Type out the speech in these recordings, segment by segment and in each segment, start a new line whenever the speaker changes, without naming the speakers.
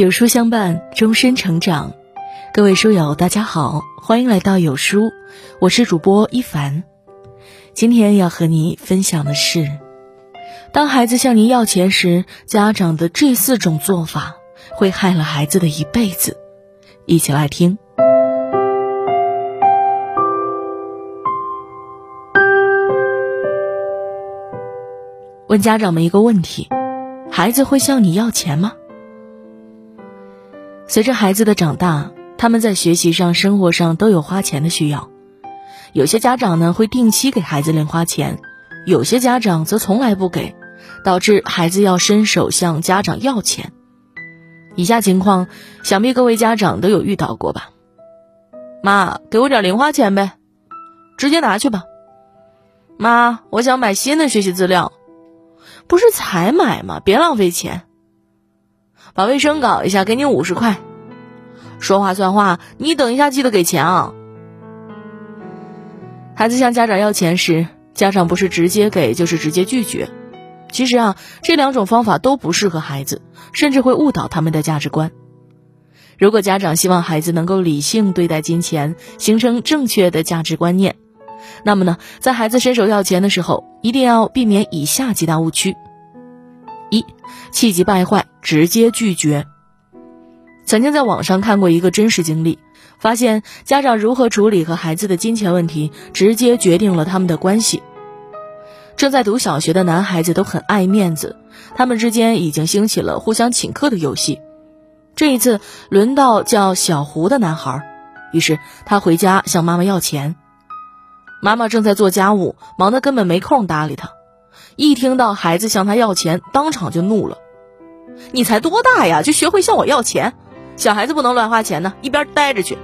有书相伴，终身成长。各位书友，大家好，欢迎来到有书，我是主播一凡。今天要和你分享的是，当孩子向您要钱时，家长的这四种做法会害了孩子的一辈子。一起来听。问家长们一个问题：孩子会向你要钱吗？随着孩子的长大，他们在学习上、生活上都有花钱的需要。有些家长呢会定期给孩子零花钱，有些家长则从来不给，导致孩子要伸手向家长要钱。以下情况，想必各位家长都有遇到过吧？妈，给我点零花钱呗，直接拿去吧。妈，我想买新的学习资料，不是才买吗？别浪费钱。把卫生搞一下，给你五十块。说话算话，你等一下记得给钱啊。孩子向家长要钱时，家长不是直接给，就是直接拒绝。其实啊，这两种方法都不适合孩子，甚至会误导他们的价值观。如果家长希望孩子能够理性对待金钱，形成正确的价值观念，那么呢，在孩子伸手要钱的时候，一定要避免以下几大误区。一气急败坏，直接拒绝。曾经在网上看过一个真实经历，发现家长如何处理和孩子的金钱问题，直接决定了他们的关系。正在读小学的男孩子都很爱面子，他们之间已经兴起了互相请客的游戏。这一次轮到叫小胡的男孩，于是他回家向妈妈要钱。妈妈正在做家务，忙得根本没空搭理他。一听到孩子向他要钱，当场就怒了：“你才多大呀，就学会向我要钱？小孩子不能乱花钱呢，一边待着去！”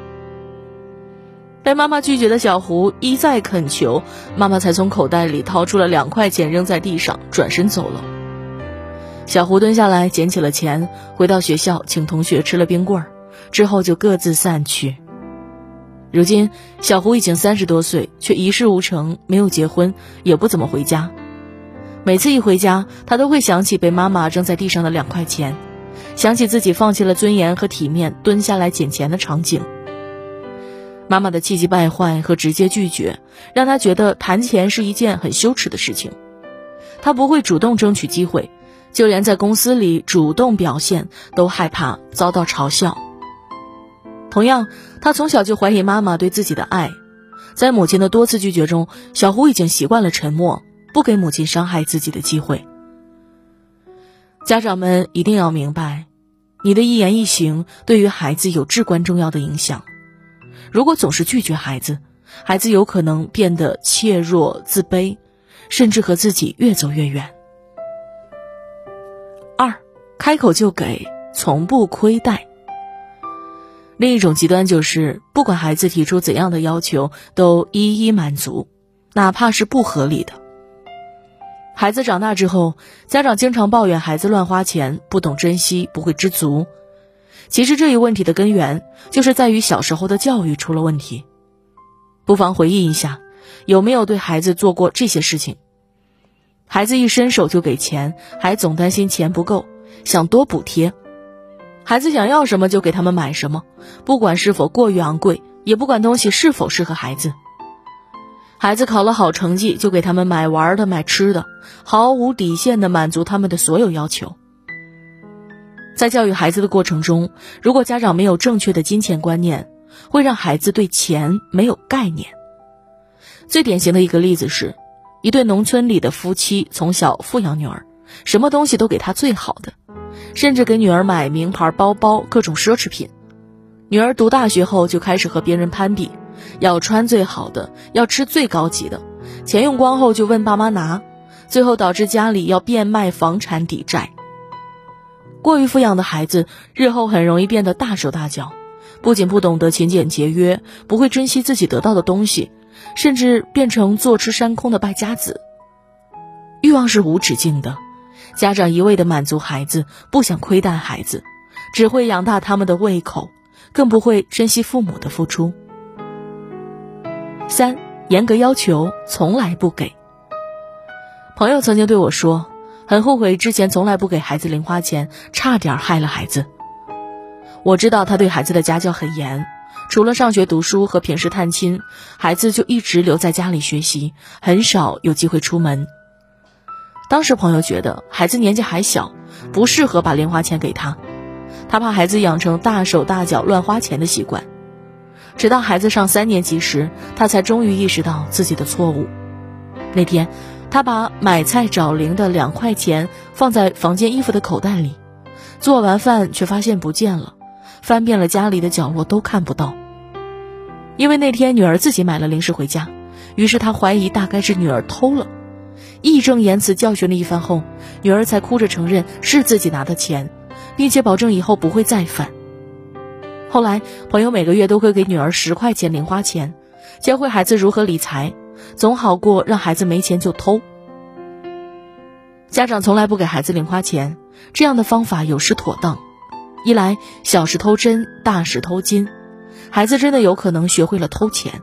被妈妈拒绝的小胡一再恳求，妈妈才从口袋里掏出了两块钱扔在地上，转身走了。小胡蹲下来捡起了钱，回到学校请同学吃了冰棍，之后就各自散去。如今，小胡已经三十多岁，却一事无成，没有结婚，也不怎么回家。每次一回家，他都会想起被妈妈扔在地上的两块钱，想起自己放弃了尊严和体面蹲下来捡钱的场景。妈妈的气急败坏和直接拒绝，让他觉得谈钱是一件很羞耻的事情。他不会主动争取机会，就连在公司里主动表现都害怕遭到嘲笑。同样，他从小就怀疑妈妈对自己的爱，在母亲的多次拒绝中，小胡已经习惯了沉默。不给母亲伤害自己的机会。家长们一定要明白，你的一言一行对于孩子有至关重要的影响。如果总是拒绝孩子，孩子有可能变得怯弱、自卑，甚至和自己越走越远。二，开口就给，从不亏待。另一种极端就是，不管孩子提出怎样的要求，都一一满足，哪怕是不合理的。孩子长大之后，家长经常抱怨孩子乱花钱、不懂珍惜、不会知足。其实这一问题的根源就是在于小时候的教育出了问题。不妨回忆一下，有没有对孩子做过这些事情？孩子一伸手就给钱，还总担心钱不够，想多补贴。孩子想要什么就给他们买什么，不管是否过于昂贵，也不管东西是否适合孩子。孩子考了好成绩，就给他们买玩的、买吃的，毫无底线的满足他们的所有要求。在教育孩子的过程中，如果家长没有正确的金钱观念，会让孩子对钱没有概念。最典型的一个例子是，一对农村里的夫妻从小富养女儿，什么东西都给她最好的，甚至给女儿买名牌包包、各种奢侈品。女儿读大学后就开始和别人攀比。要穿最好的，要吃最高级的，钱用光后就问爸妈拿，最后导致家里要变卖房产抵债。过于富养的孩子，日后很容易变得大手大脚，不仅不懂得勤俭节约，不会珍惜自己得到的东西，甚至变成坐吃山空的败家子。欲望是无止境的，家长一味的满足孩子，不想亏待孩子，只会养大他们的胃口，更不会珍惜父母的付出。三严格要求，从来不给。朋友曾经对我说，很后悔之前从来不给孩子零花钱，差点害了孩子。我知道他对孩子的家教很严，除了上学读书和平时探亲，孩子就一直留在家里学习，很少有机会出门。当时朋友觉得孩子年纪还小，不适合把零花钱给他，他怕孩子养成大手大脚乱花钱的习惯。直到孩子上三年级时，他才终于意识到自己的错误。那天，他把买菜找零的两块钱放在房间衣服的口袋里，做完饭却发现不见了，翻遍了家里的角落都看不到。因为那天女儿自己买了零食回家，于是他怀疑大概是女儿偷了。义正言辞教训了一番后，女儿才哭着承认是自己拿的钱，并且保证以后不会再犯。后来，朋友每个月都会给女儿十块钱零花钱，教会孩子如何理财，总好过让孩子没钱就偷。家长从来不给孩子零花钱，这样的方法有失妥当。一来，小事偷针，大事偷金，孩子真的有可能学会了偷钱；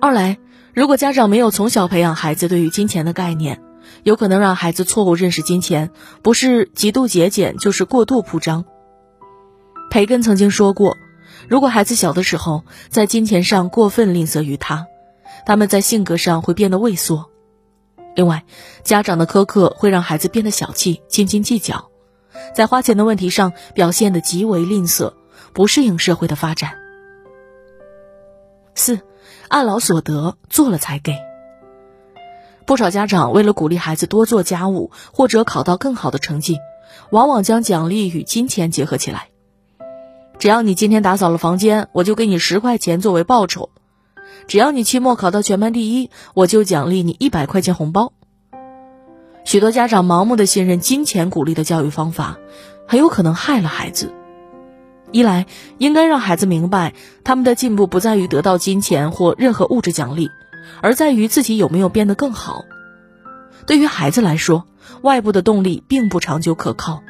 二来，如果家长没有从小培养孩子对于金钱的概念，有可能让孩子错误认识金钱，不是极度节俭，就是过度铺张。培根曾经说过，如果孩子小的时候在金钱上过分吝啬于他，他们在性格上会变得畏缩。另外，家长的苛刻会让孩子变得小气、斤斤计较，在花钱的问题上表现得极为吝啬，不适应社会的发展。四。按劳所得，做了才给。不少家长为了鼓励孩子多做家务或者考到更好的成绩，往往将奖励与金钱结合起来。只要你今天打扫了房间，我就给你十块钱作为报酬；只要你期末考到全班第一，我就奖励你一百块钱红包。许多家长盲目的信任金钱鼓励的教育方法，很有可能害了孩子。一来，应该让孩子明白，他们的进步不在于得到金钱或任何物质奖励，而在于自己有没有变得更好。对于孩子来说，外部的动力并不长久可靠。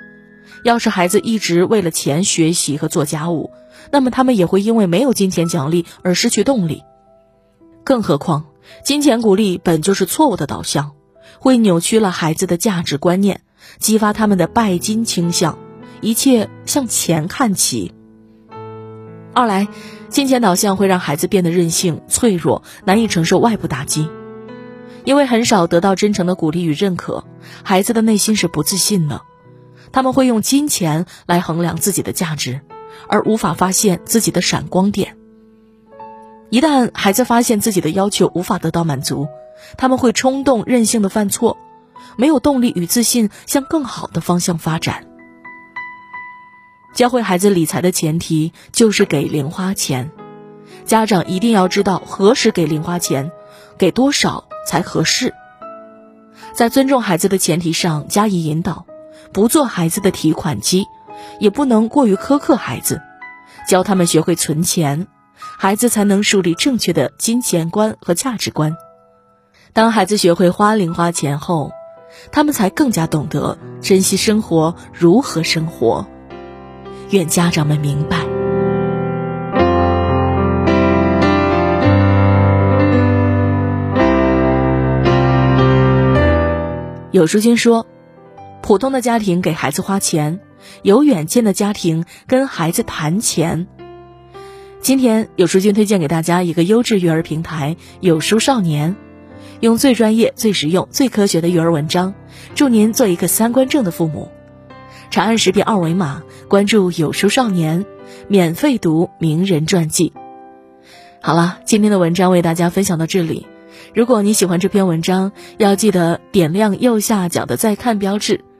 要是孩子一直为了钱学习和做家务，那么他们也会因为没有金钱奖励而失去动力。更何况，金钱鼓励本就是错误的导向，会扭曲了孩子的价值观念，激发他们的拜金倾向。一切向钱看齐。二来，金钱导向会让孩子变得任性、脆弱，难以承受外部打击。因为很少得到真诚的鼓励与认可，孩子的内心是不自信的。他们会用金钱来衡量自己的价值，而无法发现自己的闪光点。一旦孩子发现自己的要求无法得到满足，他们会冲动、任性的犯错，没有动力与自信向更好的方向发展。教会孩子理财的前提就是给零花钱，家长一定要知道何时给零花钱，给多少才合适。在尊重孩子的前提上加以引导，不做孩子的提款机，也不能过于苛刻孩子，教他们学会存钱，孩子才能树立正确的金钱观和价值观。当孩子学会花零花钱后，他们才更加懂得珍惜生活，如何生活。愿家长们明白。有书君说，普通的家庭给孩子花钱，有远见的家庭跟孩子谈钱。今天有书君推荐给大家一个优质育儿平台——有书少年，用最专业、最实用、最科学的育儿文章，祝您做一个三观正的父母。长按识别二维码，关注有书少年，免费读名人传记。好了，今天的文章为大家分享到这里。如果你喜欢这篇文章，要记得点亮右下角的再看标志，